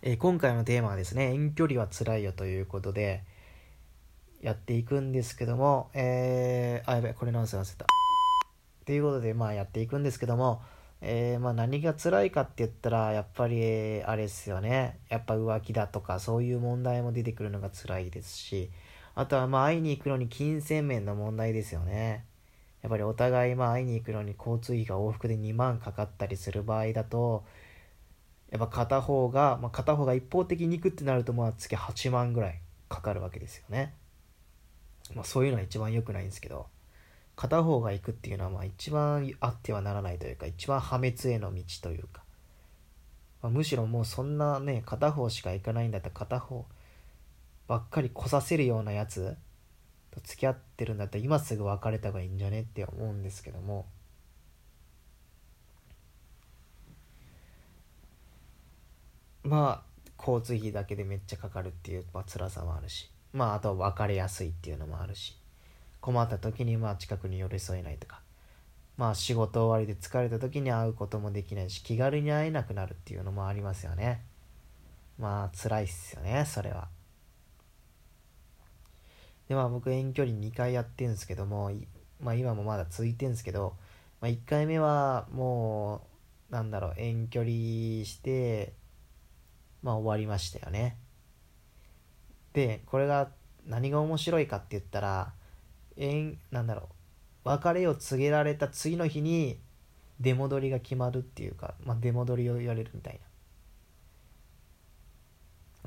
えー、今回のテーマはですね、遠距離は辛いよということで、やっていくんですけども、えー、あ、やべ、これなんす忘れた。ということで、まあやっていくんですけども、えー、まあ何が辛いかって言ったら、やっぱり、あれですよね。やっぱ浮気だとか、そういう問題も出てくるのが辛いですし、あとはまあ会いに行くのに金銭面の問題ですよね。やっぱりお互いまあ会いに行くのに交通費が往復で2万かかったりする場合だと、やっぱ片方が、まあ、片方が一方的に行くってなると、まあ月8万ぐらいかかるわけですよね。まあそういうのは一番良くないんですけど、片方が行くっていうのはまあ一番あってはならないというか、一番破滅への道というか、まあ、むしろもうそんなね、片方しか行かないんだったら片方ばっかり来させるようなやつと付き合ってるんだったら今すぐ別れた方がいいんじゃねって思うんですけども、まあ交通費だけでめっちゃかかるっていう、まあ辛さもあるし。まああとは別れやすいっていうのもあるし。困った時にまあ近くに寄り添えないとか。まあ仕事終わりで疲れた時に会うこともできないし気軽に会えなくなるっていうのもありますよね。まあ辛いっすよねそれは。でまあ僕遠距離2回やってるんですけどもまあ今もまだ続いてるんですけど、まあ、1回目はもうなんだろう遠距離してまあ終わりましたよね。で、これが何が面白いかって言ったら、えん、なんだろう、別れを告げられた次の日に出戻りが決まるっていうか、まあ、出戻りを言われるみたいな。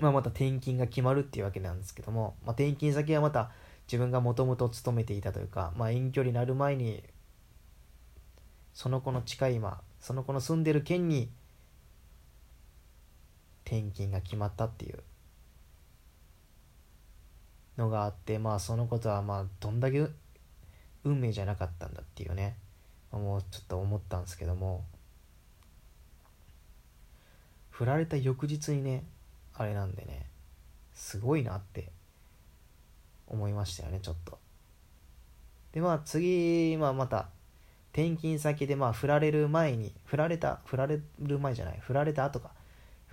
まあ、また転勤が決まるっていうわけなんですけども、まあ、転勤先はまた自分がもともと勤めていたというか、まあ、遠距離になる前にその子の近い、まあ、その子の住んでる県に転勤が決まったっていう。のがあってまあそのことはまあどんだけ運命じゃなかったんだっていうね。もうちょっと思ったんですけども。振られた翌日にねあれなんでねすごいなって思いましたよねちょっと。でまあ次、まあ、また転勤先でまあ振られる前に振られた振られる前じゃない振られた後か。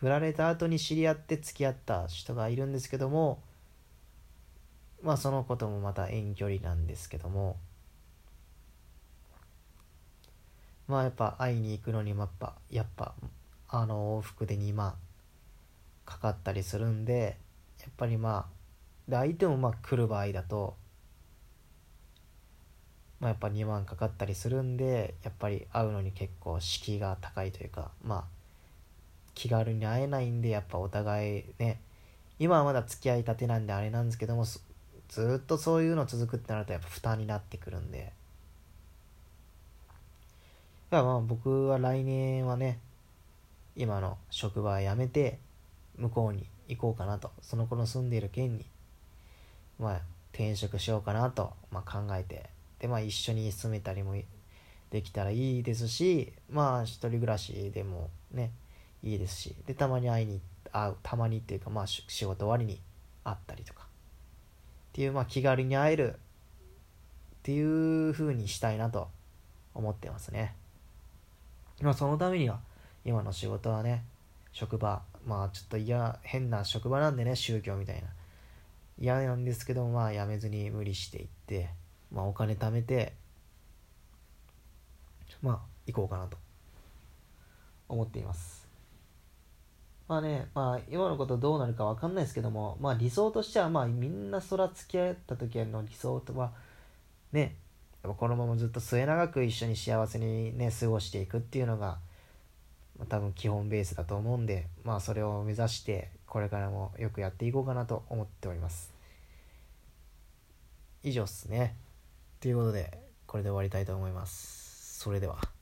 振られた後に知り合って付き合った人がいるんですけどもまあそのこともまた遠距離なんですけどもまあやっぱ会いに行くのにやっぱやっぱあの往復で2万かかったりするんでやっぱりまあで相手もまあ来る場合だとまあやっぱ2万かかったりするんでやっぱり会うのに結構敷居が高いというかまあ気軽に会えないんでやっぱお互いね。今はまだ付き合いたてなんであれなんですけどもずっとそういうの続くってなるとやっぱ負担になってくるんで。いやまあ僕は来年はね今の職場辞めて向こうに行こうかなと。その子の住んでいる県にまあ転職しようかなと、まあ、考えて。でまあ一緒に住めたりもできたらいいですしまあ一人暮らしでもねいいですしでたまに会いに会うたまにっていうかまあ仕事終わりに会ったりとか。っていうまあ気軽に会えるっていう風にしたいなと思ってますね。まあそのためには今の仕事はね職場まあちょっと嫌変な職場なんでね宗教みたいな。嫌なんですけどまあ辞めずに無理していってまあお金貯めてまあ行こうかなと思っています。まあね、まあ今のことどうなるかわかんないですけども、まあ理想としてはまあみんなそら付き合った時の理想とはね、やっぱこのままずっと末永く一緒に幸せにね、過ごしていくっていうのが、まあ、多分基本ベースだと思うんで、まあそれを目指してこれからもよくやっていこうかなと思っております。以上っすね。ということで、これで終わりたいと思います。それでは。